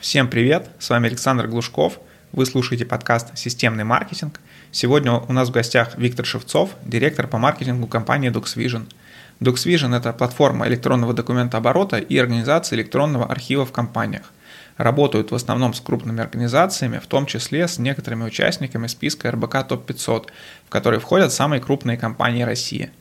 Всем привет, с вами Александр Глушков. Вы слушаете подкаст «Системный маркетинг». Сегодня у нас в гостях Виктор Шевцов, директор по маркетингу компании DuxVision. DuxVision – это платформа электронного документооборота и организации электронного архива в компаниях. Работают в основном с крупными организациями, в том числе с некоторыми участниками списка РБК ТОП-500, в который входят самые крупные компании России.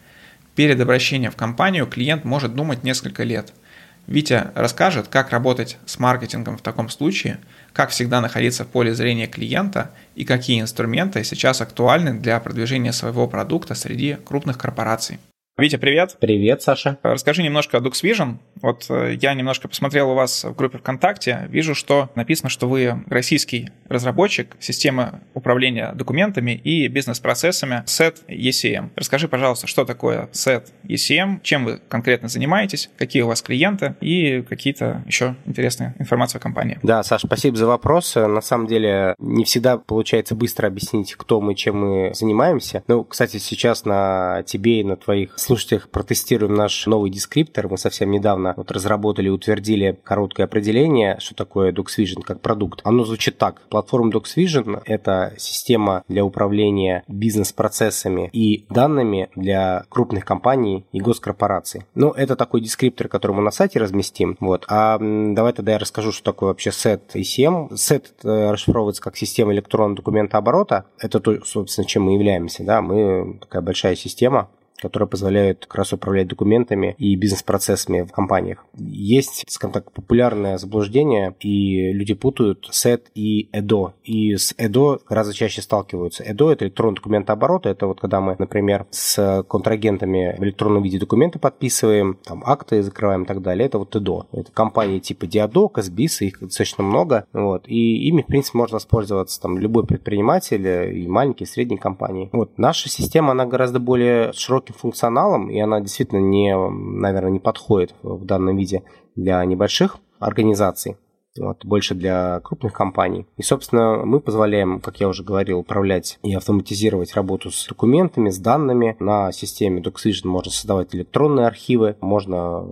Перед обращением в компанию клиент может думать несколько лет – Витя расскажет, как работать с маркетингом в таком случае, как всегда находиться в поле зрения клиента и какие инструменты сейчас актуальны для продвижения своего продукта среди крупных корпораций. Витя, привет. Привет, Саша. Расскажи немножко о DuxVision. Вот э, я немножко посмотрел у вас в группе ВКонтакте, вижу, что написано, что вы российский разработчик системы управления документами и бизнес-процессами SET ECM. Расскажи, пожалуйста, что такое SET ECM, чем вы конкретно занимаетесь, какие у вас клиенты и какие-то еще интересные информации о компании. Да, Саша, спасибо за вопрос. На самом деле не всегда получается быстро объяснить, кто мы, чем мы занимаемся. Ну, кстати, сейчас на тебе и на твоих слушателях протестируем наш новый дескриптор. Мы совсем недавно вот разработали и утвердили короткое определение, что такое DocsVision как продукт. Оно звучит так. Платформа DocsVision – это система для управления бизнес-процессами и данными для крупных компаний и госкорпораций. Ну, это такой дескриптор, который мы на сайте разместим. Вот. А давай тогда я расскажу, что такое вообще SET ECM. SET э, расшифровывается как система электронного документа оборота. Это то, собственно, чем мы являемся. Да? Мы такая большая система, которые позволяют как раз управлять документами и бизнес-процессами в компаниях. Есть, скажем так, популярное заблуждение, и люди путают SET и EDO. И с EDO гораздо чаще сталкиваются. EDO – это электронный документооборот. Это вот когда мы, например, с контрагентами в электронном виде документы подписываем, там акты закрываем и так далее. Это вот EDO. Это компании типа Diado, Казбис, их достаточно много. Вот. И ими, в принципе, можно воспользоваться там любой предприниматель, и маленькие, и средние компании. Вот. Наша система, она гораздо более широкая широким функционалом, и она действительно не, наверное, не подходит в данном виде для небольших организаций вот, больше для крупных компаний. И, собственно, мы позволяем, как я уже говорил, управлять и автоматизировать работу с документами, с данными. На системе DocSvision можно создавать электронные архивы, можно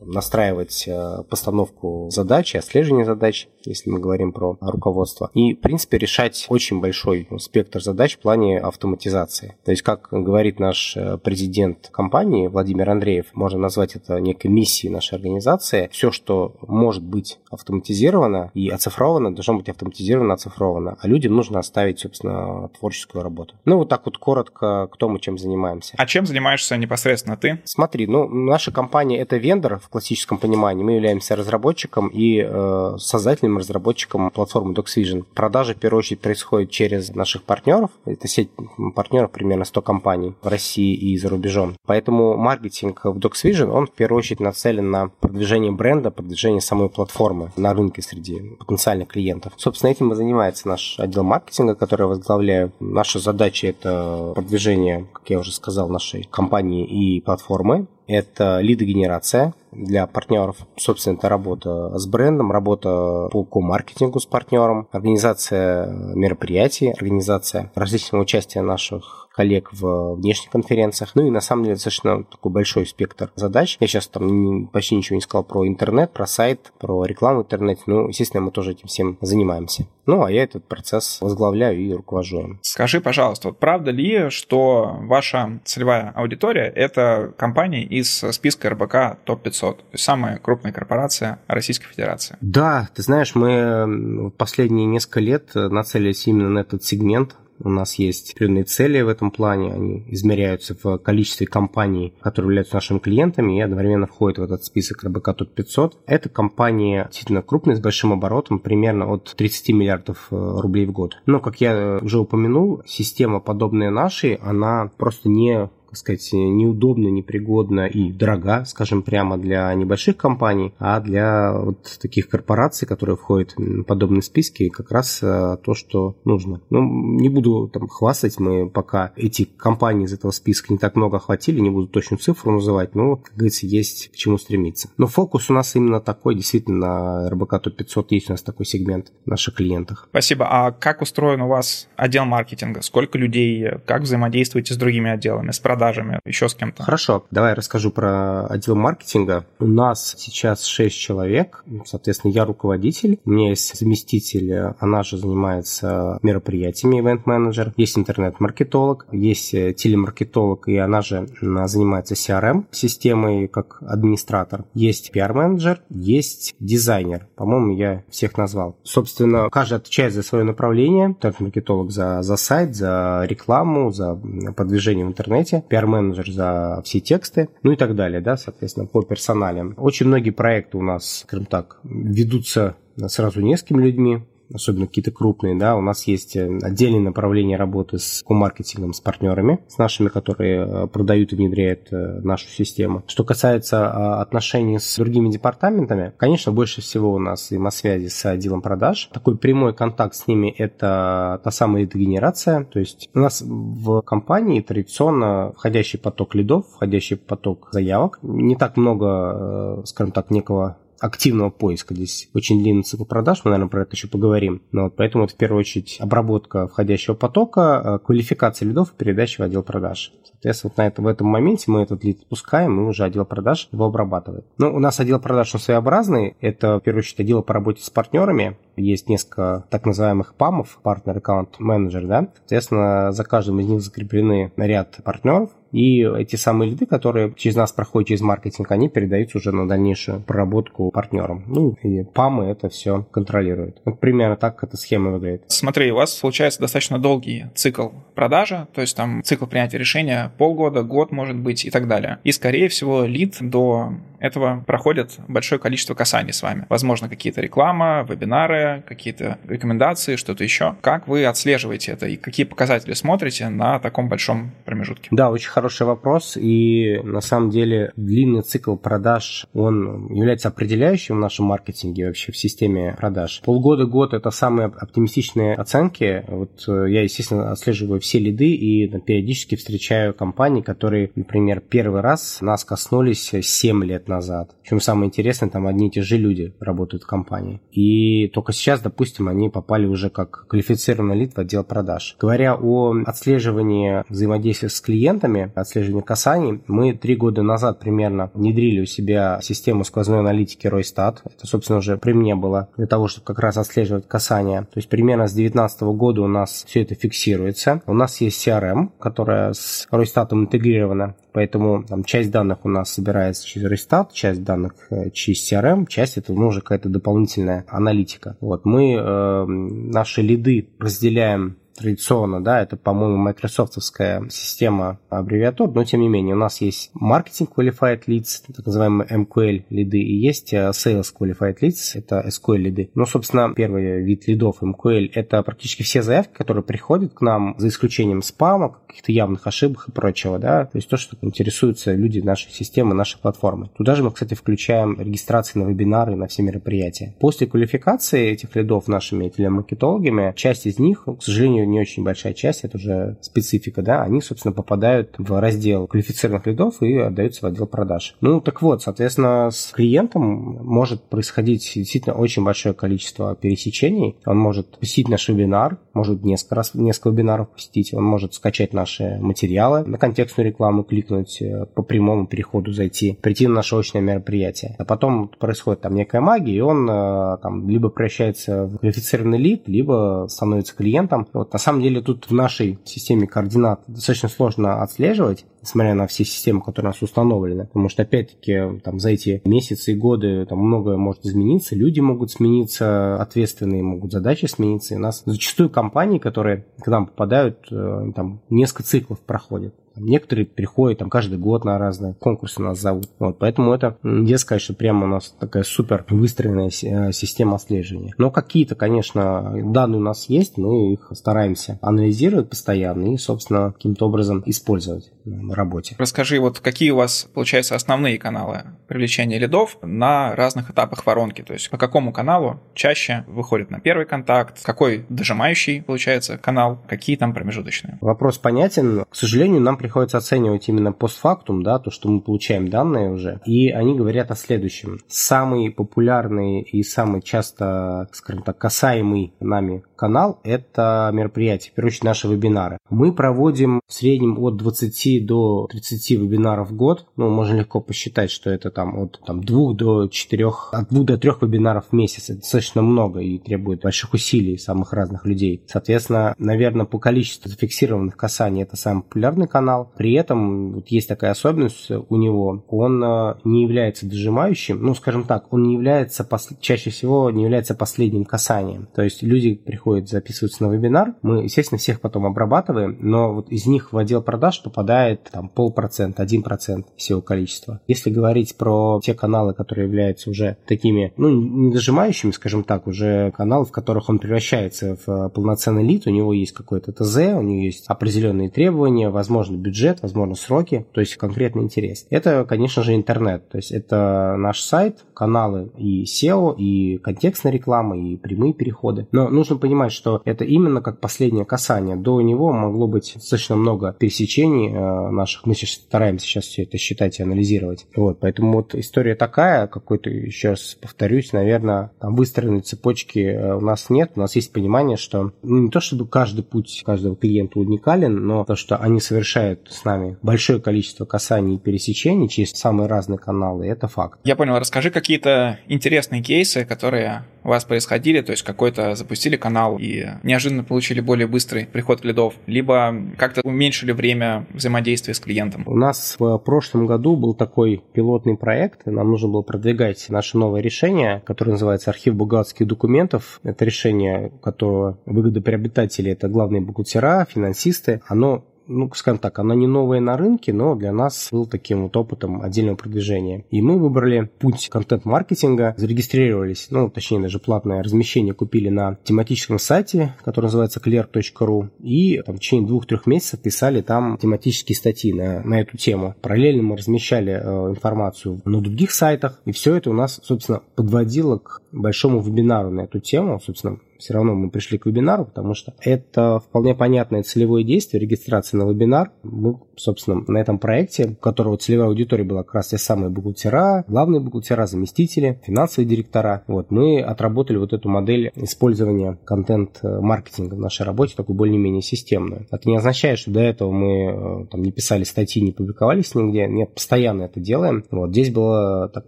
настраивать э, постановку задач, отслеживание задач, если мы говорим про руководство. И, в принципе, решать очень большой спектр задач в плане автоматизации. То есть, как говорит наш э, президент компании Владимир Андреев, можно назвать это некой миссией нашей организации. Все, что может быть автоматизировано, автоматизировано и оцифровано, должно быть автоматизировано, оцифровано. А людям нужно оставить, собственно, творческую работу. Ну, вот так вот коротко, кто мы чем занимаемся. А чем занимаешься непосредственно ты? Смотри, ну, наша компания – это вендор в классическом понимании. Мы являемся разработчиком и э, создателем, разработчиком платформы DocsVision. Продажи, в первую очередь, происходят через наших партнеров. Это сеть партнеров, примерно 100 компаний в России и за рубежом. Поэтому маркетинг в DocsVision, он в первую очередь нацелен на продвижение бренда, продвижение самой платформы на рынке рынке среди потенциальных клиентов. Собственно, этим и занимается наш отдел маркетинга, который я возглавляю. Наша задача – это продвижение, как я уже сказал, нашей компании и платформы. Это лидогенерация для партнеров. Собственно, это работа с брендом, работа по ко-маркетингу с партнером, организация мероприятий, организация различного участия наших коллег в внешних конференциях. Ну и на самом деле достаточно такой большой спектр задач. Я сейчас там почти ничего не сказал про интернет, про сайт, про рекламу в интернете. Ну, естественно, мы тоже этим всем занимаемся. Ну, а я этот процесс возглавляю и руковожу. Скажи, пожалуйста, вот правда ли, что ваша целевая аудитория – это компании из списка РБК ТОП-500, то есть самая крупная корпорация Российской Федерации? Да, ты знаешь, мы последние несколько лет нацелились именно на этот сегмент у нас есть определенные цели в этом плане, они измеряются в количестве компаний, которые являются нашими клиентами и одновременно входят в этот список РБК ТОП 500. Это компании действительно крупные, с большим оборотом, примерно от 30 миллиардов э, рублей в год. Но, как я уже упомянул, система, подобная нашей, она просто не так сказать, неудобно, непригодна и дорога, скажем прямо, для небольших компаний, а для вот таких корпораций, которые входят в подобные списки, как раз э, то, что нужно. Ну, не буду там хвастать, мы пока эти компании из этого списка не так много охватили, не буду точную цифру называть, но, как говорится, есть к чему стремиться. Но фокус у нас именно такой, действительно, на РБК ТОП-500 есть у нас такой сегмент в наших клиентах. Спасибо. А как устроен у вас отдел маркетинга? Сколько людей? Как взаимодействуете с другими отделами? С продажами? Продажами, еще с кем-то? Хорошо, давай расскажу про отдел маркетинга. У нас сейчас 6 человек, соответственно, я руководитель, у меня есть заместитель, она же занимается мероприятиями, ивент-менеджер, есть интернет-маркетолог, есть телемаркетолог, и она же занимается CRM-системой как администратор, есть пиар-менеджер, есть дизайнер, по-моему, я всех назвал. Собственно, каждый отвечает за свое направление, интернет-маркетолог за, за сайт, за рекламу, за продвижение в интернете, пиар-менеджер за все тексты, ну и так далее, да, соответственно, по персоналям. Очень многие проекты у нас, скажем так, ведутся сразу несколькими людьми, особенно какие-то крупные, да, у нас есть э, отдельное направление работы с маркетингом, с партнерами, с нашими, которые э, продают и внедряют э, нашу систему. Что касается а, отношений с другими департаментами, конечно, больше всего у нас взаимосвязи с отделом продаж. Такой прямой контакт с ними – это та самая лид-генерация, то есть у нас в компании традиционно входящий поток лидов, входящий поток заявок. Не так много, скажем так, некого активного поиска. Здесь очень длинный цикл продаж, мы, наверное, про это еще поговорим. Но вот поэтому это в первую очередь обработка входящего потока, э, квалификация лидов и передача в отдел продаж. Соответственно, вот на это, в этом моменте мы этот лид пускаем, и уже отдел продаж его обрабатывает. Ну, у нас отдел продаж, он своеобразный. Это, в первую очередь, отдел по работе с партнерами. Есть несколько так называемых ПАМов, партнер аккаунт менеджер, да. Соответственно, за каждым из них закреплены ряд партнеров, и эти самые лиды, которые через нас проходят через маркетинг, они передаются уже на дальнейшую проработку партнерам. Ну, и ПАМы это все контролируют. Вот примерно так эта схема выглядит. Смотри, у вас получается достаточно долгий цикл продажи, то есть там цикл принятия решения полгода, год, может быть, и так далее. И, скорее всего, лид до этого проходит большое количество касаний с вами. Возможно, какие-то реклама, вебинары, какие-то рекомендации, что-то еще. Как вы отслеживаете это и какие показатели смотрите на таком большом промежутке? Да, очень хороший вопрос. И на самом деле длинный цикл продаж, он является определяющим в нашем маркетинге, вообще в системе продаж. Полгода-год – это самые оптимистичные оценки. Вот э, я, естественно, отслеживаю все лиды и периодически встречаю компании, которые, например, первый раз нас коснулись 7 лет назад. Причем самое интересное, там одни и те же люди работают в компании. И только сейчас, допустим, они попали уже как квалифицированный лид в отдел продаж. Говоря о отслеживании взаимодействия с клиентами, отслеживании касаний, мы три года назад примерно внедрили у себя систему сквозной аналитики Ройстат. Это, собственно, уже при мне было для того, чтобы как раз отслеживать касания. То есть примерно с 2019 года у нас все это фиксируется. У нас есть CRM, которая с Ройстатом интегрирована. Поэтому там, часть данных у нас собирается через Рестат, часть данных э, через CRM, часть это ну, уже какая-то дополнительная аналитика. Вот мы э, наши лиды разделяем традиционно, да, это, по-моему, майкрософтовская система аббревиатур, но тем не менее у нас есть маркетинг qualified leads, так называемые MQL лиды, и есть э, sales qualified leads, это SQL лиды. Ну, собственно, первый вид лидов MQL это практически все заявки, которые приходят к нам, за исключением спама, каких-то явных ошибок и прочего, да, то есть то, что интересуются люди нашей системы, нашей платформы. Туда же мы, кстати, включаем регистрации на вебинары на все мероприятия. После квалификации этих лидов нашими телемаркетологами, часть из них, к сожалению, не очень большая часть, это уже специфика, да, они, собственно, попадают в раздел квалифицированных лидов и отдаются в отдел продаж. Ну, так вот, соответственно, с клиентом может происходить действительно очень большое количество пересечений. Он может посетить наш вебинар, может несколько раз несколько вебинаров посетить, он может скачать наши материалы, на контекстную рекламу кликнуть, э, по прямому переходу зайти, прийти на наше очное мероприятие. А потом происходит там некая магия, и он э, там либо превращается в квалифицированный лид, либо становится клиентом. Вот на самом деле тут в нашей системе координат достаточно сложно отслеживать, несмотря на все системы, которые у нас установлены. Потому что, опять-таки, там, за эти месяцы и годы там многое может измениться, люди могут смениться, ответственные могут задачи смениться. И у нас зачастую компании, которые к нам попадают, э, там, несколько циклов проходят. Некоторые приходят там каждый год на разные конкурсы нас зовут. Вот, поэтому это, нельзя сказать, что прямо у нас такая супер выстроенная э, система отслеживания. Но какие-то, конечно, данные у нас есть, мы их стараемся анализировать постоянно и, собственно, каким-то образом использовать работе. Расскажи, вот какие у вас, получается, основные каналы привлечения лидов на разных этапах воронки? То есть по какому каналу чаще выходит на первый контакт, какой дожимающий, получается, канал, какие там промежуточные? Вопрос понятен. К сожалению, нам приходится оценивать именно постфактум, да, то, что мы получаем данные уже, и они говорят о следующем. Самый популярный и самый часто, скажем так, касаемый нами канал – это мероприятие, в первую очередь наши вебинары. Мы проводим в среднем от 20 до до 30 вебинаров в год. Ну, можно легко посчитать, что это там от там, 2 до 4, от 2 до 3 вебинаров в месяц. Это достаточно много и требует больших усилий самых разных людей. Соответственно, наверное, по количеству зафиксированных касаний это самый популярный канал. При этом вот есть такая особенность у него. Он э, не является дожимающим. Ну, скажем так, он не является, чаще всего не является последним касанием. То есть люди приходят, записываются на вебинар. Мы, естественно, всех потом обрабатываем, но вот из них в отдел продаж попадает там полпроцента, один процент всего количества. Если говорить про те каналы, которые являются уже такими, ну, не дожимающими, скажем так, уже каналы, в которых он превращается в полноценный лид, у него есть какой-то ТЗ, у него есть определенные требования, возможно, бюджет, возможно, сроки, то есть конкретный интерес. Это, конечно же, интернет, то есть это наш сайт, каналы и SEO, и контекстная реклама, и прямые переходы. Но нужно понимать, что это именно как последнее касание. До него могло быть достаточно много пересечений э, наших. Мы сейчас стараемся сейчас все это считать и анализировать. Вот, поэтому вот история такая, какой-то, еще раз повторюсь, наверное, там выстроенной цепочки э, у нас нет. У нас есть понимание, что ну, не то чтобы каждый путь каждого клиента уникален, но то, что они совершают с нами большое количество касаний и пересечений через самые разные каналы, это факт. Я понял. Расскажи какие-то интересные кейсы, которые у вас происходили, то есть какой-то запустили канал и неожиданно получили более быстрый приход лидов, либо как-то уменьшили время взаимодействия с клиентом? У нас в прошлом году был такой пилотный проект, нам нужно было продвигать наше новое решение, которое называется архив бухгалтерских документов. Это решение, которого выгодоприобретатели, это главные бухгалтера, финансисты, оно ну, скажем так, она не новая на рынке, но для нас был таким вот опытом отдельного продвижения. И мы выбрали путь контент-маркетинга, зарегистрировались, ну, точнее, даже платное размещение купили на тематическом сайте, который называется clear.ru, и там, в течение двух-трех месяцев писали там тематические статьи на, на эту тему. Параллельно мы размещали э, информацию на других сайтах, и все это у нас, собственно, подводило к большому вебинару на эту тему, собственно, все равно мы пришли к вебинару, потому что это вполне понятное целевое действие, регистрация на вебинар. Мы, собственно, на этом проекте, у которого целевая аудитория была как раз те самые бухгалтера, главные бухгалтера, заместители, финансовые директора. Вот, мы отработали вот эту модель использования контент-маркетинга в нашей работе, такую более-менее системную. Это не означает, что до этого мы э, там, не писали статьи, не публиковались нигде. Нет, постоянно это делаем. Вот, здесь было так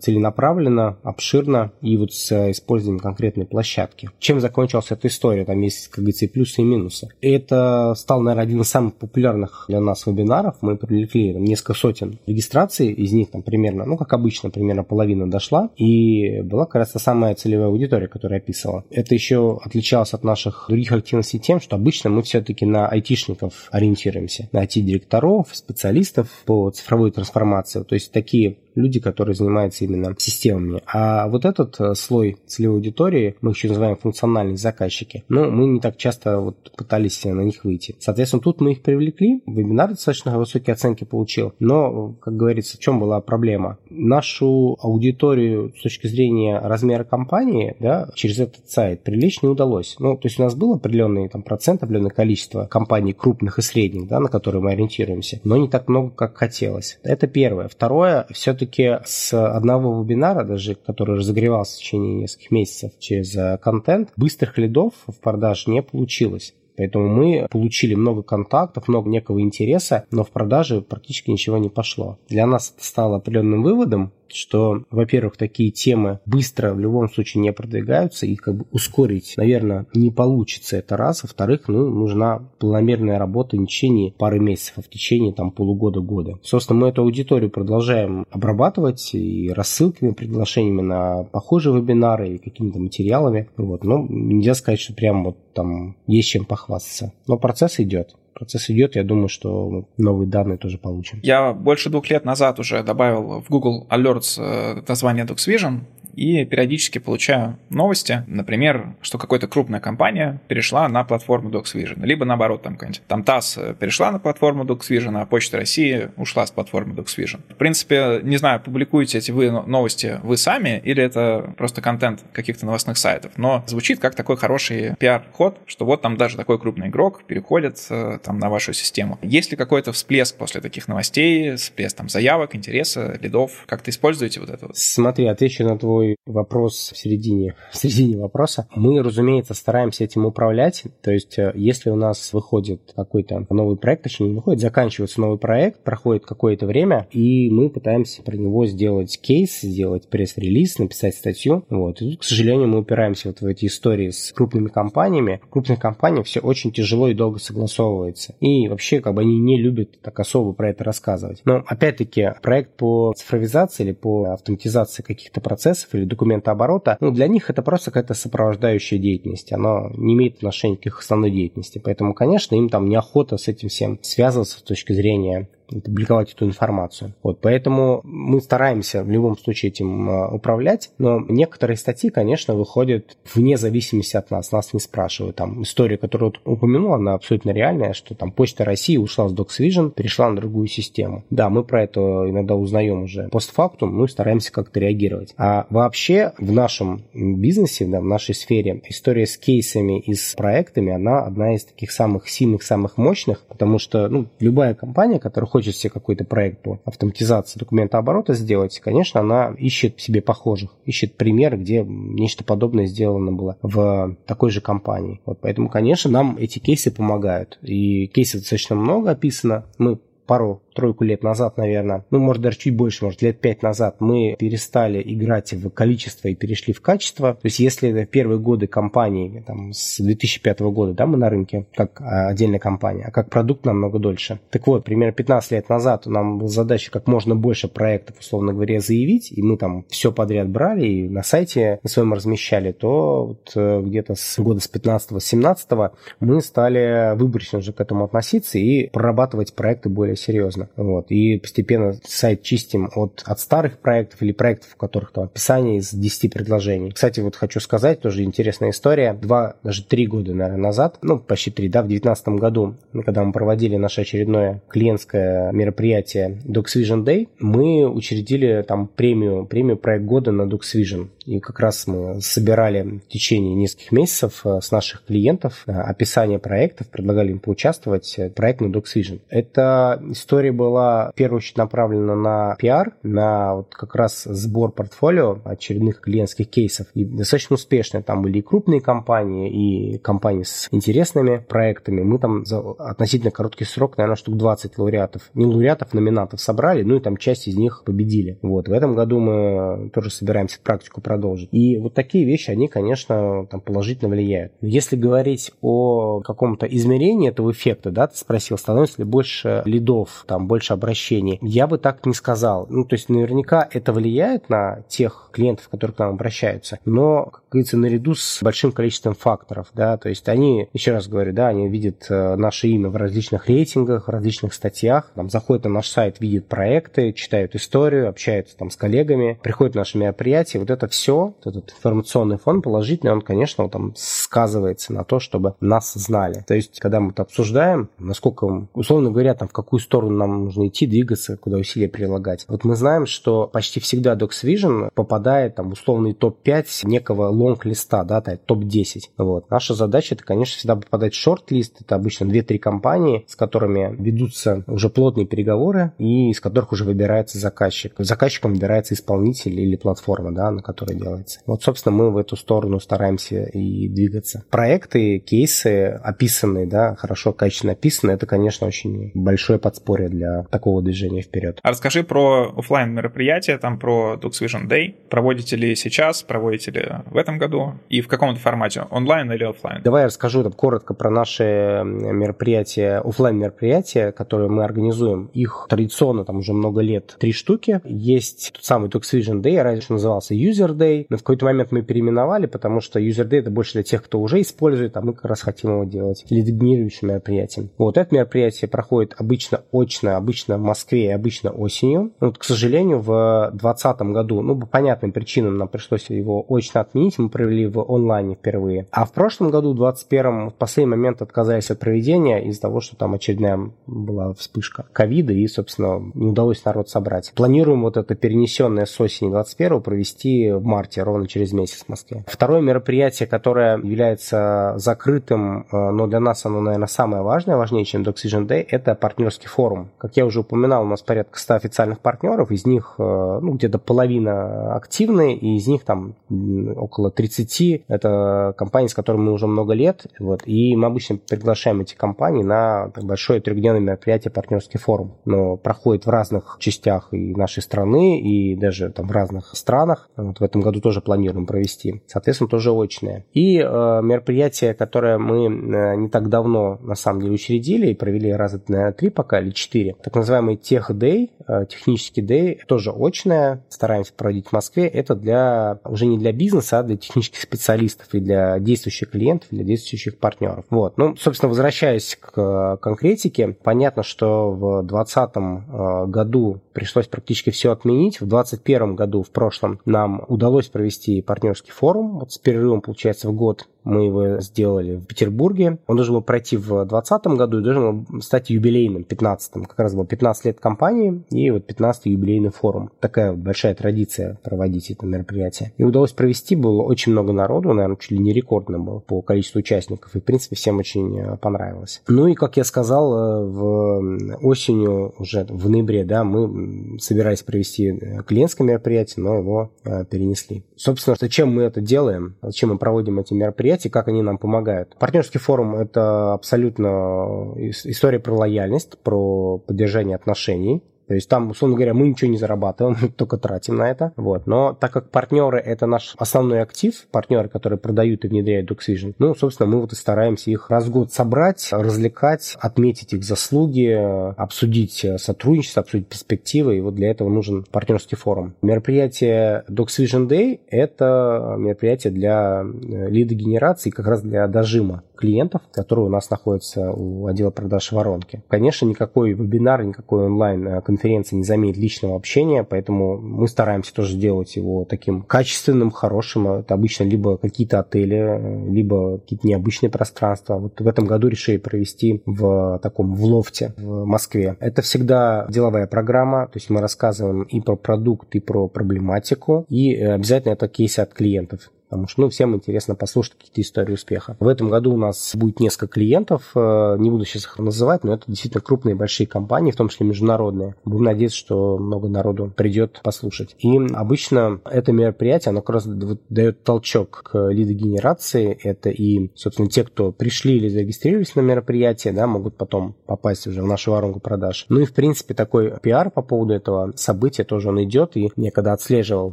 целенаправленно, обширно и вот с использованием конкретной площадки. Чем закончилась началась эта история, там есть, как говорится, и плюсы, и минусы. И это стал, наверное, один из самых популярных для нас вебинаров. Мы привлекли там, несколько сотен регистраций, из них там примерно, ну, как обычно, примерно половина дошла, и была как раз та самая целевая аудитория, которую я описывала. Это еще отличалось от наших других активностей тем, что обычно мы все-таки на айтишников ориентируемся, на IT-директоров, специалистов по цифровой трансформации. То есть такие люди, которые занимаются именно системами. А вот этот э, слой целевой аудитории, мы еще называем функциональные заказчики, но мы не так часто вот пытались на них выйти. Соответственно, тут мы их привлекли, вебинар достаточно высокие оценки получил, но, как говорится, в чем была проблема? Нашу аудиторию с точки зрения размера компании, да, через этот сайт привлечь не удалось. Ну, то есть у нас был определенный там, процент, определенное количество компаний крупных и средних, да, на которые мы ориентируемся, но не так много, как хотелось. Это первое. Второе, все-таки все-таки с одного вебинара, даже который разогревался в течение нескольких месяцев через э, контент, быстрых лидов в продаже не получилось. Поэтому мы получили много контактов, много некого интереса, но в продаже практически ничего не пошло. Для нас это стало определенным выводом, что, во-первых, такие темы быстро в любом случае не продвигаются, и как бы ускорить, наверное, не получится это раз. Во-вторых, ну, нужна планомерная работа не в течение пары месяцев, а в течение там полугода-года. Собственно, мы эту аудиторию продолжаем обрабатывать и рассылками, приглашениями на похожие вебинары и какими-то материалами. Вот. Но нельзя сказать, что прям вот там есть чем похвастаться. Но процесс идет процесс идет, я думаю, что новые данные тоже получим. Я больше двух лет назад уже добавил в Google Alerts э, название DocsVision, и периодически получаю новости, например, что какая-то крупная компания перешла на платформу DocsVision, либо наоборот, там какая-нибудь там ТАСС перешла на платформу DocsVision, а Почта России ушла с платформы DocsVision. В принципе, не знаю, публикуете эти вы новости вы сами или это просто контент каких-то новостных сайтов, но звучит как такой хороший пиар-ход, что вот там даже такой крупный игрок переходит э, там на вашу систему. Есть ли какой-то всплеск после таких новостей, всплеск там заявок, интереса, лидов? Как-то используете вот это? Смотри, отвечу на твой твой вопрос в середине, в середине вопроса. Мы, разумеется, стараемся этим управлять. То есть, э, если у нас выходит какой-то новый проект, точнее не выходит, заканчивается новый проект, проходит какое-то время, и мы пытаемся про него сделать кейс, сделать пресс-релиз, написать статью. Вот. И тут, к сожалению, мы упираемся вот в эти истории с крупными компаниями. В крупных компаниях все очень тяжело и долго согласовывается. И вообще, как бы они не любят так особо про это рассказывать. Но, опять-таки, проект по цифровизации или по автоматизации каких-то процессов или документооборота, ну, для них это просто какая-то сопровождающая деятельность. Оно не имеет отношения к их основной деятельности. Поэтому, конечно, им там неохота с этим всем связываться с точки зрения публиковать эту информацию. Вот, поэтому мы стараемся в любом случае этим а, управлять, но некоторые статьи, конечно, выходят вне зависимости от нас, нас не спрашивают. Там история, которую упомянул, она абсолютно реальная, что там Почта России ушла с DocsVision, перешла на другую систему. Да, мы про это иногда узнаем уже постфактум, ну и стараемся как-то реагировать. А вообще в нашем бизнесе, да, в нашей сфере история с кейсами и с проектами, она одна из таких самых сильных, самых мощных, потому что ну, любая компания, которая хочет хочет себе какой-то проект по автоматизации документа оборота сделать, конечно, она ищет себе похожих, ищет пример, где нечто подобное сделано было в такой же компании. Вот поэтому, конечно, нам эти кейсы помогают. И кейсов достаточно много описано. Мы пару тройку лет назад, наверное, ну, может, даже чуть больше, может, лет пять назад, мы перестали играть в количество и перешли в качество. То есть, если это первые годы компании, там, с 2005 года, да, мы на рынке, как а, отдельная компания, а как продукт намного дольше. Так вот, примерно 15 лет назад нам была задача как можно больше проектов, условно говоря, заявить, и мы там все подряд брали и на сайте на своем размещали, то вот э, где-то с года с 15-17 мы стали выборочно уже к этому относиться и прорабатывать проекты более серьезно серьезно. Вот. И постепенно сайт чистим от, от старых проектов или проектов, в которых там описание из 10 предложений. Кстати, вот хочу сказать, тоже интересная история. Два, даже три года, наверное, назад, ну, почти три, да, в 2019 году, когда мы проводили наше очередное клиентское мероприятие DocsVision Day, мы учредили там премию, премию проект года на DocsVision. И как раз мы собирали в течение нескольких месяцев э, с наших клиентов э, описание проектов, предлагали им поучаствовать в проект на DocsVision. Это история была в первую очередь направлена на пиар, на вот как раз сбор портфолио очередных клиентских кейсов. И достаточно успешные. Там были и крупные компании, и компании с интересными проектами. Мы там за относительно короткий срок, наверное, штук 20 лауреатов, не лауреатов, номинантов собрали, ну и там часть из них победили. Вот. В этом году мы тоже собираемся практику продолжить. И вот такие вещи, они, конечно, там положительно влияют. Если говорить о каком-то измерении этого эффекта, да, ты спросил, становится ли больше лидов, там больше обращений, я бы так не сказал. Ну, то есть наверняка это влияет на тех клиентов, которые к нам обращаются, но, как говорится, наряду с большим количеством факторов, да, то есть они, еще раз говорю, да, они видят э, наше имя в различных рейтингах, в различных статьях, там, заходят на наш сайт, видят проекты, читают историю, общаются там с коллегами, приходят на наши мероприятия, вот это все все, этот информационный фон положительный, он, конечно, там сказывается на то, чтобы нас знали. То есть, когда мы это обсуждаем, насколько, условно говоря, там, в какую сторону нам нужно идти, двигаться, куда усилия прилагать. Вот мы знаем, что почти всегда DocsVision попадает там, условный топ-5 некого лонг-листа, да, топ-10. Вот. Наша задача, это, конечно, всегда попадать в шорт-лист. Это обычно 2-3 компании, с которыми ведутся уже плотные переговоры и из которых уже выбирается заказчик. Заказчиком выбирается исполнитель или платформа, да, на которой делается. Вот, собственно, мы в эту сторону стараемся и двигаться. Проекты, кейсы описанные, да, хорошо, качественно описаны, это, конечно, очень большое подспорье для такого движения вперед. А расскажи про офлайн мероприятия, там про Dux Vision Day. Проводите ли сейчас, проводите ли в этом году и в каком-то формате, онлайн или офлайн? Давай я расскажу там, коротко про наши мероприятия, офлайн мероприятия, которые мы организуем. Их традиционно там уже много лет три штуки. Есть тот самый Dux Vision Day, раньше назывался User Day, Day, но в какой-то момент мы переименовали, потому что User Day это больше для тех, кто уже использует, а мы как раз хотим его делать лидогенерирующим мероприятием. Вот это мероприятие проходит обычно очно, обычно в Москве и обычно осенью. Вот, к сожалению, в 2020 году, ну, по понятным причинам нам пришлось его очно отменить, мы провели в онлайне впервые. А в прошлом году, в 2021, в последний момент отказались от проведения из-за того, что там очередная была вспышка ковида и, собственно, не удалось народ собрать. Планируем вот это перенесенное с осени 21 провести в марте, ровно через месяц в Москве. Второе мероприятие, которое является закрытым, э, но для нас оно, наверное, самое важное, важнее, чем Doxygen Day, это партнерский форум, Как я уже упоминал, у нас порядка 100 официальных партнеров, из них ну, где-то половина активные, и из них там около 30 это компании, с которыми мы уже много лет. Вот, и мы обычно приглашаем эти компании на большое трехдневное мероприятие «Партнерский форум». Но проходит в разных частях и нашей страны, и даже там в разных странах. Вот в этом году тоже планируем провести. Соответственно, тоже очное. И э, мероприятие, которое мы э, не так давно на самом деле учредили и провели раза, наверное, три пока или четыре, так называемый Тех Day, э, технический Day, тоже очное, стараемся проводить в Москве. Это для уже не для бизнеса, а для технических специалистов и для действующих клиентов, для действующих партнеров. Вот. Ну, собственно, возвращаясь к э, конкретике, понятно, что в 2020 э, году пришлось практически все отменить. В 2021 году, в прошлом, нам удалось провести партнерский форум. Вот с перерывом, получается, в год мы его сделали в Петербурге. Он должен был пройти в 2020 году и должен был стать юбилейным, 15-м. Как раз было 15 лет компании и вот 15-й юбилейный форум. Такая большая традиция проводить это мероприятие. И удалось провести, было очень много народу, наверное, чуть ли не рекордно было по количеству участников. И, в принципе, всем очень э, понравилось. Ну и, как я сказал, э, в осенью, уже в ноябре, да, мы собирались провести э, клиентское мероприятие, но его перенесли. Собственно, зачем мы это делаем? Зачем мы проводим эти мероприятия? Мероприятий, как они нам помогают. Партнерский форум – это абсолютно история про лояльность, про поддержание отношений. То есть там, условно говоря, мы ничего не зарабатываем, только тратим на это. Вот. Но так как партнеры – это наш основной актив, партнеры, которые продают и внедряют DocsVision, ну, собственно, мы вот и стараемся их раз в год собрать, развлекать, отметить их заслуги, обсудить сотрудничество, обсудить перспективы. И вот для этого нужен партнерский форум. Мероприятие DocsVision Day – это мероприятие для э, лидогенерации, как раз для дожима клиентов, которые у нас находятся у отдела продаж воронки. Конечно, никакой вебинар, никакой онлайн-конференции не заменит личного общения, поэтому мы стараемся тоже сделать его таким качественным, хорошим. Это обычно либо какие-то отели, либо какие-то необычные пространства. Вот в этом году решили провести в таком в лофте в Москве. Это всегда деловая программа, то есть мы рассказываем и про продукт, и про проблематику, и обязательно это кейсы от клиентов потому что ну, всем интересно послушать какие-то истории успеха. В этом году у нас будет несколько клиентов, э, не буду сейчас их называть, но это действительно крупные большие компании, в том числе международные. Будем надеяться, что много народу придет послушать. И обычно это мероприятие, оно как раз дает толчок к лидогенерации. Это и, собственно, те, кто пришли или зарегистрировались на мероприятие, да, могут потом попасть уже в нашу воронку продаж. Ну и, в принципе, такой пиар по поводу этого события тоже он идет. И я когда отслеживал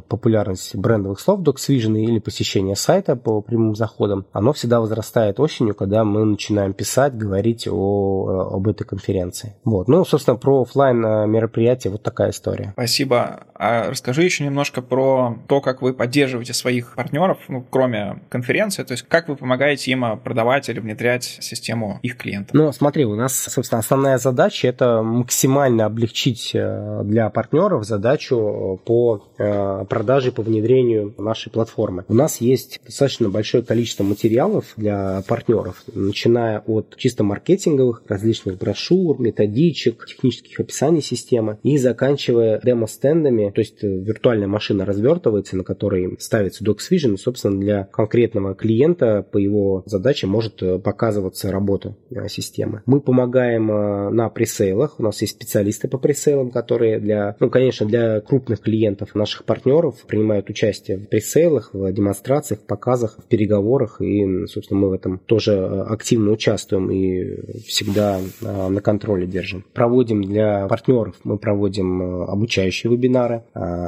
популярность брендовых слов DocsVision или посещение посещение сайта по прямым заходам, оно всегда возрастает осенью, когда мы начинаем писать, говорить о, об этой конференции. Вот. Ну, собственно, про офлайн э, мероприятие вот такая история. Спасибо. А расскажи еще немножко про то, как вы поддерживаете своих партнеров, ну, кроме конференции, то есть как вы помогаете им продавать или внедрять систему их клиентов. Ну, смотри, у нас, собственно, основная задача это максимально облегчить э, для партнеров задачу по э, продаже, по внедрению нашей платформы. У нас есть достаточно большое количество материалов для партнеров, начиная от чисто маркетинговых, различных брошюр, методичек, технических описаний системы и заканчивая демо-стендами, то есть виртуальная машина развертывается, на которой ставится DocsVision, и, собственно, для конкретного клиента по его задаче может показываться работа э, системы. Мы помогаем э, на пресейлах, у нас есть специалисты по пресейлам, которые для, ну, конечно, для крупных клиентов наших партнеров принимают участие в пресейлах, в демонстрациях демонстрациях, показах, в переговорах, и, собственно, мы в этом тоже э, активно участвуем и всегда э, на контроле держим. Проводим для партнеров, мы проводим э, обучающие вебинары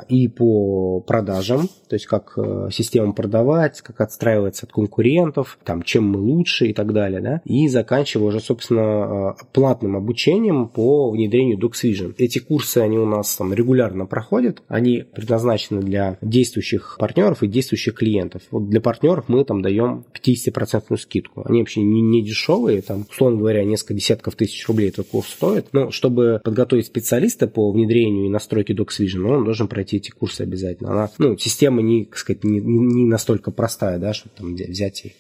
и по продажам, то есть как систему продавать, как отстраиваться от конкурентов, там, чем мы лучше и так далее, да, и заканчивая уже, собственно, платным обучением по внедрению DocsVision. Эти курсы, они у нас там регулярно проходят, они предназначены для действующих партнеров и действующих клиентов клиентов. Вот для партнеров мы там даем 50% скидку. Они вообще не, не дешевые, там, условно говоря, несколько десятков тысяч рублей этот курс стоит. Но чтобы подготовить специалиста по внедрению и настройке DocsVision, он должен пройти эти курсы обязательно. Она, ну, система не, так сказать, не, не настолько простая, да, чтобы там взять и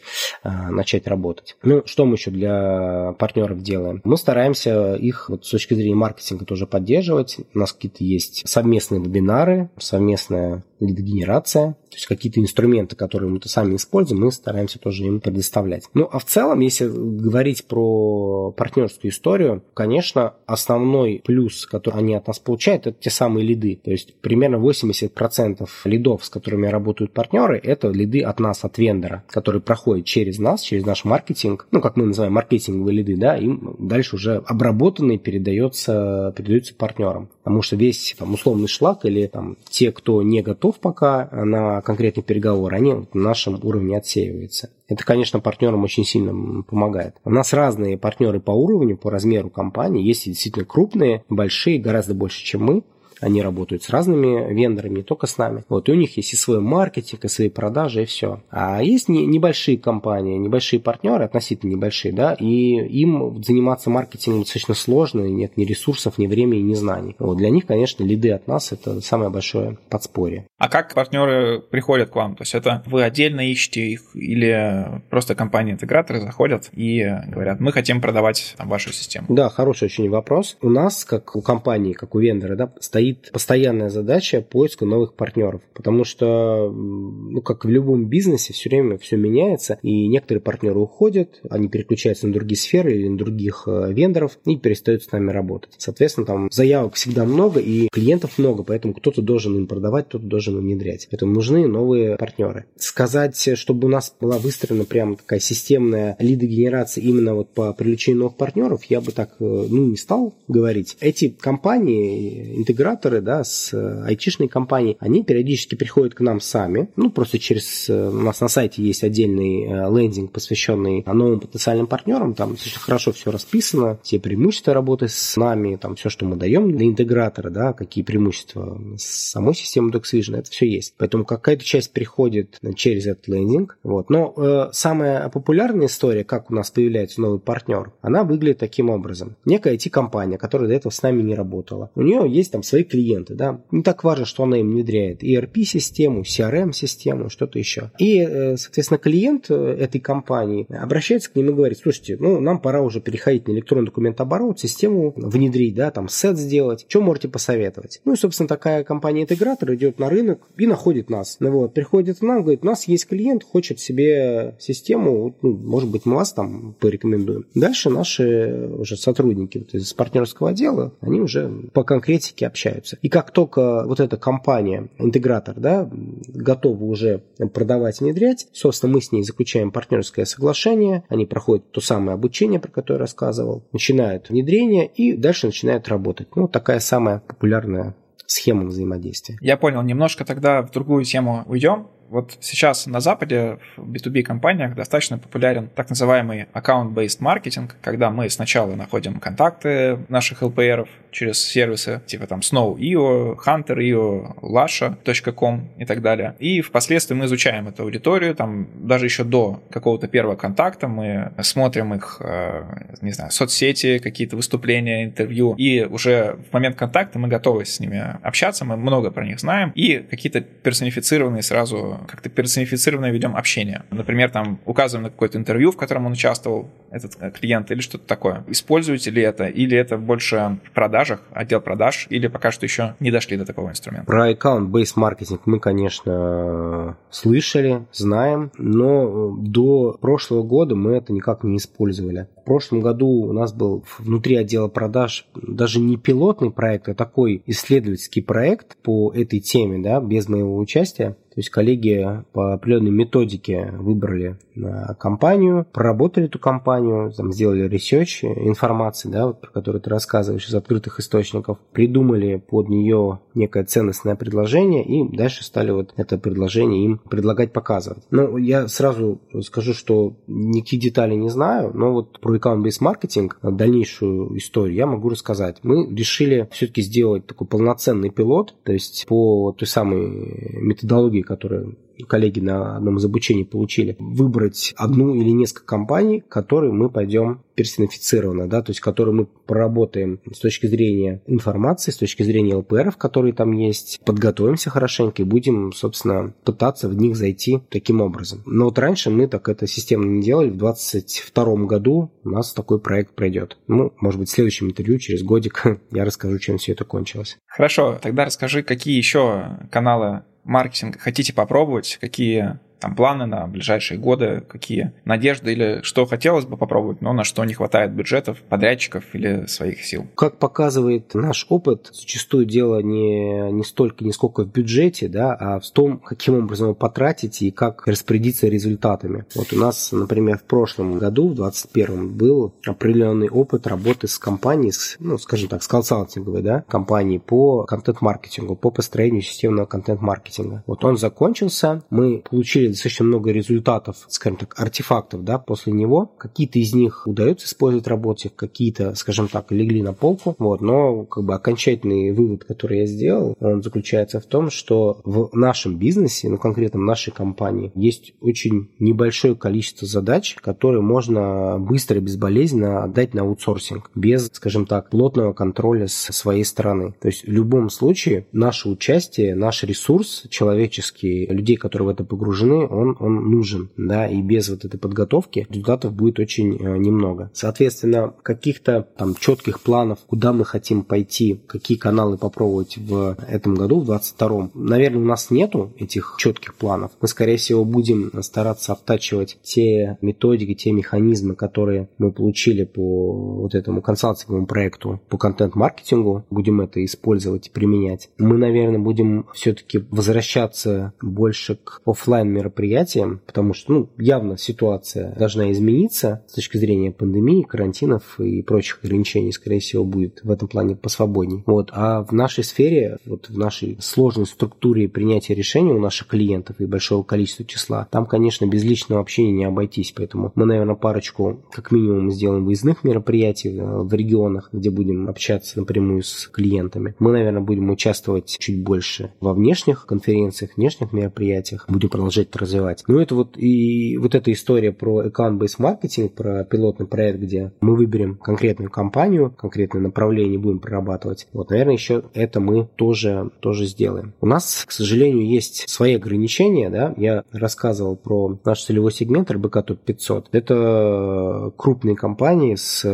а, начать работать. Ну, что мы еще для партнеров делаем? Мы стараемся их вот, с точки зрения маркетинга тоже поддерживать. У нас какие-то есть совместные вебинары, совместная лидогенерация, то есть какие-то инструменты инструменты, которые мы-то сами используем, мы стараемся тоже им предоставлять. Ну, а в целом, если говорить про партнерскую историю, конечно, основной плюс, который они от нас получают, это те самые лиды. То есть примерно 80% лидов, с которыми работают партнеры, это лиды от нас, от вендора, которые проходят через нас, через наш маркетинг, ну, как мы называем, маркетинговые лиды, да, им дальше уже обработанные передается, передаются партнерам. Потому что весь там, условный шлак или там, те, кто не готов пока на конкретный переговор, на нашем уровне отсеиваются. Это, конечно, партнерам очень сильно помогает. У нас разные партнеры по уровню, по размеру компании. Есть действительно крупные, большие, гораздо больше, чем мы. Они работают с разными вендорами, не только с нами. Вот, и у них есть и свой маркетинг, и свои продажи, и все. А есть не, небольшие компании, небольшие партнеры, относительно небольшие, да, и им заниматься маркетингом достаточно сложно, нет ни ресурсов, ни времени, ни знаний. Вот, для них, конечно, лиды от нас – это самое большое подспорье. А как партнеры приходят к вам? То есть это вы отдельно ищете их или просто компании-интеграторы заходят и говорят, мы хотим продавать там, вашу систему? Да, хороший очень вопрос. У нас, как у компании, как у вендора, да, стоит стоит постоянная задача поиска новых партнеров, потому что, ну, как в любом бизнесе, все время все меняется, и некоторые партнеры уходят, они переключаются на другие сферы или на других э, вендоров и перестают с нами работать. Соответственно, там заявок всегда много и клиентов много, поэтому кто-то должен им продавать, кто-то должен им внедрять. Поэтому нужны новые партнеры. Сказать, чтобы у нас была выстроена прям такая системная лидогенерация именно вот по привлечению новых партнеров, я бы так, э, ну, не стал говорить. Эти компании, интеграторы, операторы, да, с э, айтишной компанией, они периодически приходят к нам сами, ну, просто через... Э, у нас на сайте есть отдельный э, лендинг, посвященный новым потенциальным партнерам, там достаточно хорошо все расписано, все преимущества работы с нами, там все, что мы даем для интегратора, да, какие преимущества самой системы DocsVision, это все есть. Поэтому какая-то часть приходит через этот лендинг, вот. Но э, самая популярная история, как у нас появляется новый партнер, она выглядит таким образом. Некая IT-компания, которая до этого с нами не работала, у нее есть там свои клиенты, да, не так важно, что она им внедряет, ERP-систему, CRM-систему, что-то еще. И, э, соответственно, клиент э, этой компании обращается к ним и говорит, слушайте, ну, нам пора уже переходить на электронный документооборот, систему внедрить, да, там, сет сделать, что можете посоветовать? Ну, и, собственно, такая компания-интегратор идет на рынок и находит нас. Ну, вот, приходит к нам, говорит, у нас есть клиент, хочет себе систему, ну, может быть, мы вас там порекомендуем. Дальше наши уже сотрудники вот, из партнерского отдела, они уже по конкретике общаются появляются. И как только вот эта компания, интегратор, да, готова уже продавать, внедрять, собственно, мы с ней заключаем партнерское соглашение, они проходят то самое обучение, про которое я рассказывал, начинают внедрение и дальше начинают работать. Ну, такая самая популярная схема взаимодействия. Я понял. Немножко тогда в другую тему уйдем. Вот сейчас на Западе в B2B компаниях достаточно популярен так называемый account-based маркетинг, когда мы сначала находим контакты наших LPR через сервисы типа там Snow.io, Hunter.io, Lasha.com и так далее. И впоследствии мы изучаем эту аудиторию, там даже еще до какого-то первого контакта мы смотрим их, э, не знаю, соцсети, какие-то выступления, интервью, и уже в момент контакта мы готовы с ними общаться, мы много про них знаем, и какие-то персонифицированные сразу как-то персонифицированно ведем общение. Например, там указываем на какое-то интервью, в котором он участвовал, этот э, клиент, или что-то такое. Используете ли это, или это больше в продажах, отдел продаж, или пока что еще не дошли до такого инструмента? Про аккаунт-бейс маркетинг мы, конечно, слышали, знаем, но до прошлого года мы это никак не использовали. В прошлом году у нас был внутри отдела продаж даже не пилотный проект, а такой исследовательский проект по этой теме, да, без моего участия. То есть коллеги по определенной методике выбрали э, компанию, проработали эту компанию, там, сделали research информации, да, вот, про которую ты рассказываешь из открытых источников, придумали под нее некое ценностное предложение и дальше стали вот это предложение им предлагать показывать. Но я сразу скажу, что никаких деталей не знаю, но вот про account-based маркетинг, дальнейшую историю я могу рассказать. Мы решили все-таки сделать такой полноценный пилот, то есть по той самой методологии, которые коллеги на одном из обучений получили, выбрать одну или несколько компаний, которые мы пойдем персонифицированно, да, то есть которые мы проработаем с точки зрения информации, с точки зрения ЛПРов, которые там есть, подготовимся хорошенько и будем, собственно, пытаться в них зайти таким образом. Но вот раньше мы так это системно не делали, в 2022 году у нас такой проект пройдет. Ну, может быть, в следующем интервью через годик я расскажу, чем все это кончилось. Хорошо, тогда расскажи, какие еще каналы маркетинг. Хотите попробовать, какие там планы на ближайшие годы, какие надежды или что хотелось бы попробовать, но на что не хватает бюджетов, подрядчиков или своих сил? Как показывает наш опыт, зачастую дело не, не столько, не сколько в бюджете, да, а в том, каким образом его потратить и как распорядиться результатами. Вот у нас, например, в прошлом году, в 2021, был определенный опыт работы с компанией, с, ну, скажем так, с консалтинговой, да, компанией по контент-маркетингу, по построению системного контент-маркетинга. Вот он закончился, мы получили достаточно много результатов, скажем так, артефактов, да, после него. Какие-то из них удается использовать в работе, какие-то, скажем так, легли на полку, вот, но как бы окончательный вывод, который я сделал, он заключается в том, что в нашем бизнесе, ну, конкретно в нашей компании, есть очень небольшое количество задач, которые можно быстро и безболезненно отдать на аутсорсинг, без, скажем так, плотного контроля с своей стороны. То есть в любом случае наше участие, наш ресурс человеческий, людей, которые в это погружены, он, он нужен, да, и без вот этой подготовки результатов будет очень э, немного. Соответственно, каких-то там четких планов, куда мы хотим пойти, какие каналы попробовать в этом году, в 22-м, наверное, у нас нету этих четких планов. Мы, скорее всего, будем стараться оттачивать те методики, те механизмы, которые мы получили по вот этому консалтинговому проекту по контент-маркетингу. Будем это использовать и применять. Мы, наверное, будем все-таки возвращаться больше к офлайн мероприятиям, потому что ну, явно ситуация должна измениться с точки зрения пандемии, карантинов и прочих ограничений, скорее всего, будет в этом плане посвободней. Вот. А в нашей сфере, вот в нашей сложной структуре принятия решений у наших клиентов и большого количества числа, там, конечно, без личного общения не обойтись, поэтому мы, наверное, парочку, как минимум, сделаем выездных мероприятий э, в регионах, где будем общаться напрямую с клиентами. Мы, наверное, будем участвовать чуть больше во внешних конференциях, внешних мероприятиях, будем продолжать это развивать. Ну, это вот и вот эта история про account-based маркетинг, про пилотный проект, где мы выберем конкретную компанию, конкретное направление будем прорабатывать. Вот, наверное, еще это мы тоже, тоже сделаем. У нас, к сожалению, есть свои ограничения, да, я рассказывал про наш целевой сегмент РБК Топ 500. Это крупные компании с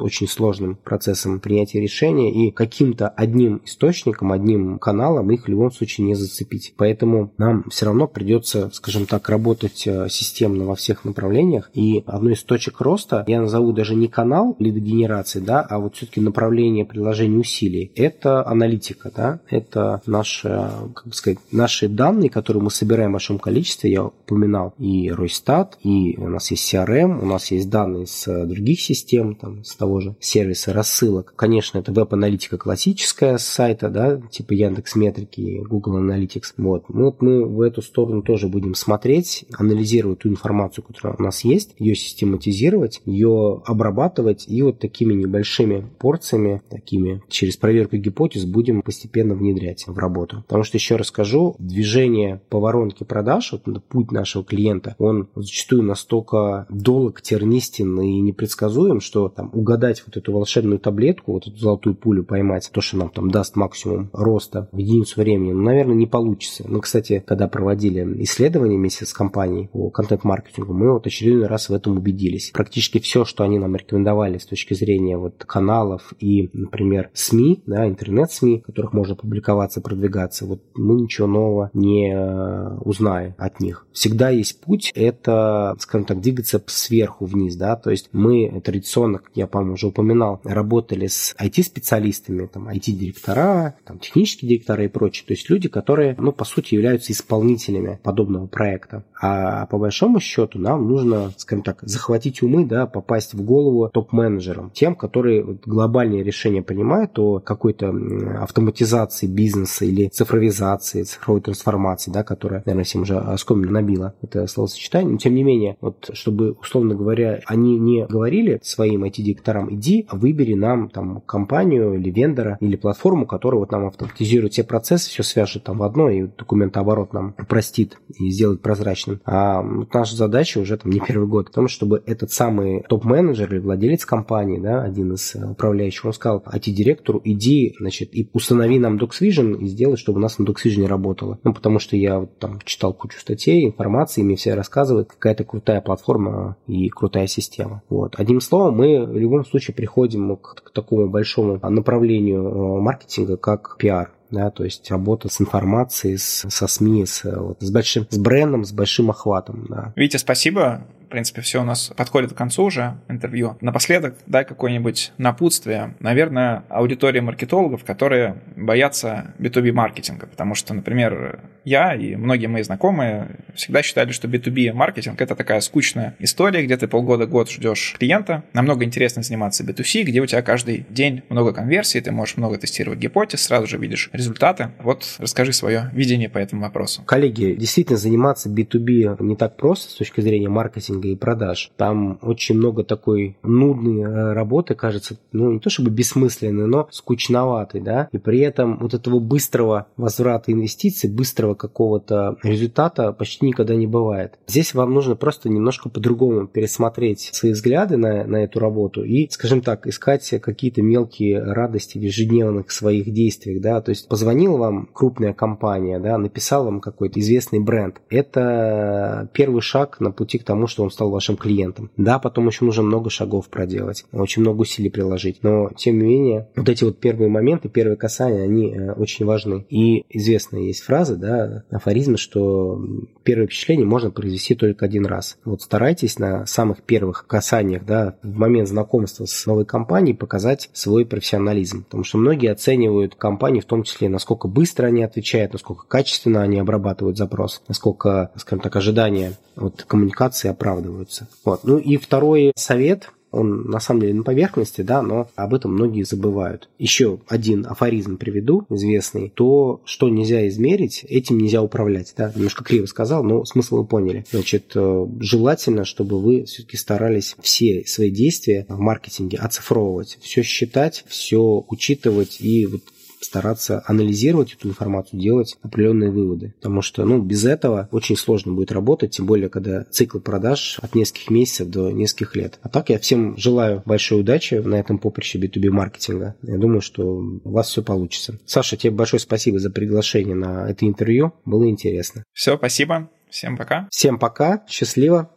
очень сложным процессом принятия решения, и каким-то одним источником, одним каналом их в любом случае не зацепить. Поэтому нам все равно придется, скажем так, работать э, системно во всех направлениях. И одной из точек роста, я назову даже не канал лидогенерации, да, а вот все-таки направление приложения усилий. Это аналитика, да, это наши, как бы сказать, наши данные, которые мы собираем в большом количестве, я упоминал и Ройстат, и у нас есть CRM, у нас есть данные с других систем, там, с того же сервиса рассылок. Конечно, это веб-аналитика классическая с сайта, да, типа Яндекс Метрики, Google Analytics. Вот. Ну, вот мы в эту сторону тоже будем смотреть, анализировать ту информацию, которая у нас есть, ее систематизировать, ее обрабатывать и вот такими небольшими порциями, такими через проверку гипотез будем постепенно внедрять в работу. Потому что, еще раз скажу, движение по воронке продаж, вот путь нашего клиента, он зачастую настолько долг, тернистен и непредсказуем, что там угадать вот эту волшебную таблетку, вот эту золотую пулю поймать, то, что нам там даст максимум роста в единицу времени, ну, наверное, не получится. Мы, кстати, когда проводили исследование вместе с компанией по контент-маркетингу, мы вот очередной раз в этом убедились. Практически все, что они нам рекомендовали с точки зрения вот каналов и, например, СМИ, да, интернет-СМИ, в которых можно публиковаться, продвигаться, вот мы ничего нового не э, узнаем от них. Всегда есть путь, это, скажем так, двигаться сверху вниз, да, то есть мы традиционно, как я, по-моему, уже упоминал, работали с IT-специалистами, там, IT-директора, там, технические директора и прочее, то есть люди, которые, ну, по сути, являются исполнителями подобного проекта. А по большому счету нам нужно, скажем так, захватить умы, да, попасть в голову топ-менеджерам, тем, которые глобальные решения принимают о какой-то автоматизации бизнеса или цифровизации, цифровой трансформации, да, которая, наверное, всем уже оскоменно набила это словосочетание. Но, тем не менее, вот чтобы, условно говоря, они не говорили своим IT-директорам, иди, выбери нам там компанию или вендора, или платформу, которая вот нам автоматизирует все процессы, все свяжет там в одно, и документооборот нам упростит и сделает прозрачным. А вот наша задача уже там не первый год в том, чтобы этот самый топ-менеджер или владелец компании, да, один из управляющих, он сказал IT-директору, иди, значит, и установи нам DocsVision и сделай, чтобы у нас на DocsVision работало. Ну, потому что я вот там читал кучу статей, информации, мне все рассказывают, какая-то крутая платформа и крутая система. Вот. Одним словом, мы в любом случае приходим к, к такому большому направлению э, маркетинга, как пиар. Да, то есть работа с информацией, с, со СМИ, с, вот, с большим, с брендом, с большим охватом, да. Витя, спасибо. В принципе, все у нас подходит к концу уже интервью. Напоследок дай какое-нибудь напутствие. Наверное, аудитория маркетологов, которые боятся B2B маркетинга, потому что, например, я и многие мои знакомые всегда считали, что B2B маркетинг это такая скучная история, где ты полгода-год ждешь клиента. Намного интереснее заниматься B2C, где у тебя каждый день много конверсий, ты можешь много тестировать гипотез, сразу же видишь результаты. Вот расскажи свое видение по этому вопросу. Коллеги, действительно заниматься B2B не так просто с точки зрения маркетинга маркетинга и продаж. Там очень много такой нудной э, работы, кажется, ну не то чтобы бессмысленной, но скучноватой, да, и при этом вот этого быстрого возврата инвестиций, быстрого какого-то результата почти никогда не бывает. Здесь вам нужно просто немножко по-другому пересмотреть свои взгляды на, на эту работу и, скажем так, искать какие-то мелкие радости в ежедневных своих действиях, да, то есть позвонила вам крупная компания, да, написал вам какой-то известный бренд. Это первый шаг на пути к тому, что он стал вашим клиентом. Да, потом еще нужно много шагов проделать, очень много усилий приложить, но тем не менее вот эти вот первые моменты, первые касания, они э, очень важны. И известная есть фраза, да, афоризм, что первое впечатление можно произвести только один раз. Вот старайтесь на самых первых касаниях, да, в момент знакомства с новой компанией показать свой профессионализм, потому что многие оценивают компании в том числе, насколько быстро они отвечают, насколько качественно они обрабатывают запрос, насколько, скажем так, ожидания от коммуникации оправдываются. Вот. Ну и второй совет, он на самом деле на поверхности, да, но об этом многие забывают. Еще один афоризм приведу, известный. То, что нельзя измерить, этим нельзя управлять. Да? Немножко криво сказал, но смысл вы поняли. Значит, э, желательно, чтобы вы все-таки старались все свои действия в маркетинге оцифровывать, все считать, все учитывать и вот стараться анализировать эту информацию, делать определенные выводы. Потому что ну, без этого очень сложно будет работать, тем более, когда цикл продаж от нескольких месяцев до нескольких лет. А так я всем желаю большой удачи на этом поприще B2B маркетинга. Я думаю, что у вас все получится. Саша, тебе большое спасибо за приглашение на это интервью. Было интересно. Все, спасибо. Всем пока. Всем пока. Счастливо.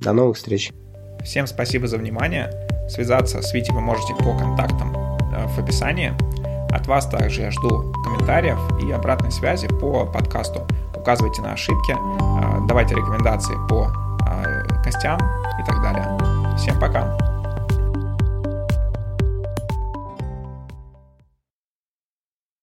До новых встреч. Всем спасибо за внимание. Связаться с Витей вы можете по контактам э, в описании. От вас также я жду комментариев и обратной связи по подкасту. Указывайте на ошибки, а, давайте рекомендации по а, гостям и так далее. Всем пока!